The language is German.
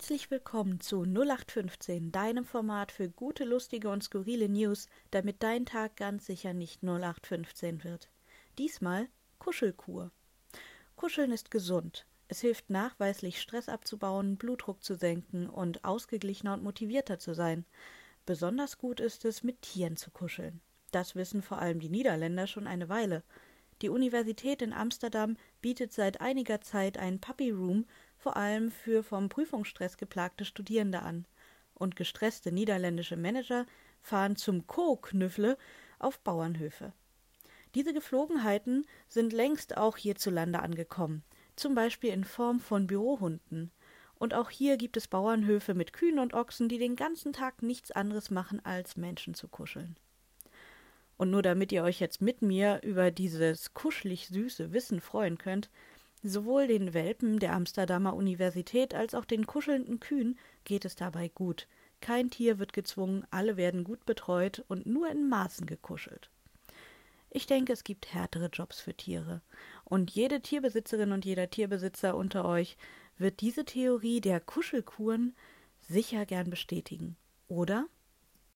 Herzlich willkommen zu 0815, deinem Format für gute, lustige und skurrile News, damit dein Tag ganz sicher nicht 0815 wird. Diesmal Kuschelkur. Kuscheln ist gesund. Es hilft nachweislich, Stress abzubauen, Blutdruck zu senken und ausgeglichener und motivierter zu sein. Besonders gut ist es, mit Tieren zu kuscheln. Das wissen vor allem die Niederländer schon eine Weile. Die Universität in Amsterdam bietet seit einiger Zeit einen Puppy Room, vor allem für vom Prüfungsstress geplagte Studierende an. Und gestresste niederländische Manager fahren zum Co-Knüffle auf Bauernhöfe. Diese Geflogenheiten sind längst auch hierzulande angekommen, zum Beispiel in Form von Bürohunden. Und auch hier gibt es Bauernhöfe mit Kühen und Ochsen, die den ganzen Tag nichts anderes machen, als Menschen zu kuscheln. Und nur damit ihr euch jetzt mit mir über dieses kuschelig süße Wissen freuen könnt, sowohl den Welpen der Amsterdamer Universität als auch den kuschelnden Kühen geht es dabei gut. Kein Tier wird gezwungen, alle werden gut betreut und nur in Maßen gekuschelt. Ich denke, es gibt härtere Jobs für Tiere. Und jede Tierbesitzerin und jeder Tierbesitzer unter euch wird diese Theorie der Kuschelkuren sicher gern bestätigen. Oder?